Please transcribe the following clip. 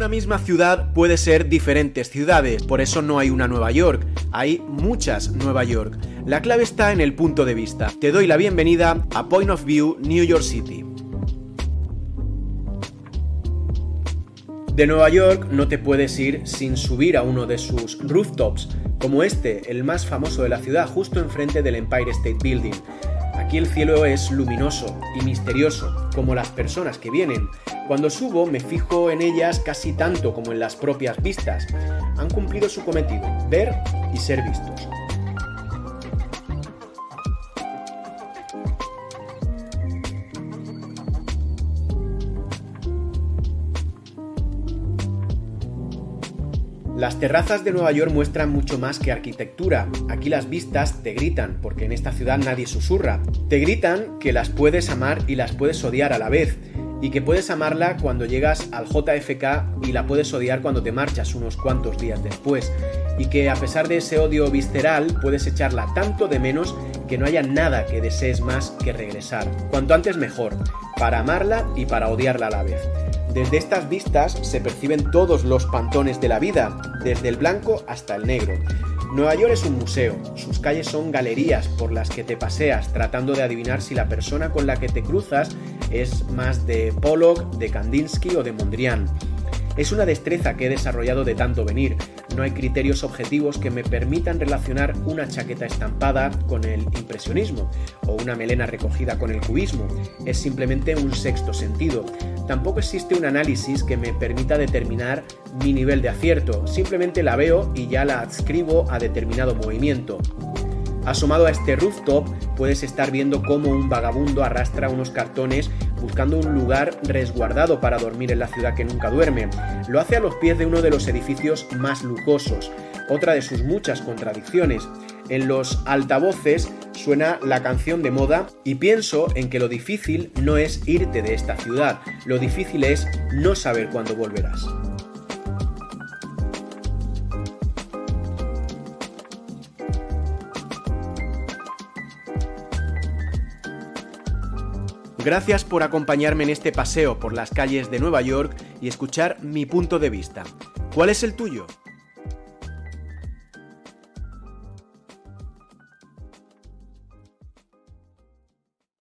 Una misma ciudad puede ser diferentes ciudades, por eso no hay una Nueva York, hay muchas Nueva York. La clave está en el punto de vista. Te doy la bienvenida a Point of View New York City. De Nueva York no te puedes ir sin subir a uno de sus rooftops, como este, el más famoso de la ciudad, justo enfrente del Empire State Building. Aquí el cielo es luminoso y misterioso, como las personas que vienen. Cuando subo me fijo en ellas casi tanto como en las propias vistas. Han cumplido su cometido, ver y ser vistos. Las terrazas de Nueva York muestran mucho más que arquitectura. Aquí las vistas te gritan, porque en esta ciudad nadie susurra. Te gritan que las puedes amar y las puedes odiar a la vez, y que puedes amarla cuando llegas al JFK y la puedes odiar cuando te marchas unos cuantos días después, y que a pesar de ese odio visceral puedes echarla tanto de menos que no haya nada que desees más que regresar. Cuanto antes mejor, para amarla y para odiarla a la vez. Desde estas vistas se perciben todos los pantones de la vida, desde el blanco hasta el negro. Nueva York es un museo, sus calles son galerías por las que te paseas tratando de adivinar si la persona con la que te cruzas es más de Pollock, de Kandinsky o de Mondrian. Es una destreza que he desarrollado de tanto venir. No hay criterios objetivos que me permitan relacionar una chaqueta estampada con el impresionismo o una melena recogida con el cubismo. Es simplemente un sexto sentido. Tampoco existe un análisis que me permita determinar mi nivel de acierto. Simplemente la veo y ya la adscribo a determinado movimiento. Asomado a este rooftop puedes estar viendo cómo un vagabundo arrastra unos cartones buscando un lugar resguardado para dormir en la ciudad que nunca duerme. Lo hace a los pies de uno de los edificios más lujosos, otra de sus muchas contradicciones. En los altavoces suena la canción de moda y pienso en que lo difícil no es irte de esta ciudad, lo difícil es no saber cuándo volverás. Gracias por acompañarme en este paseo por las calles de Nueva York y escuchar mi punto de vista. ¿Cuál es el tuyo?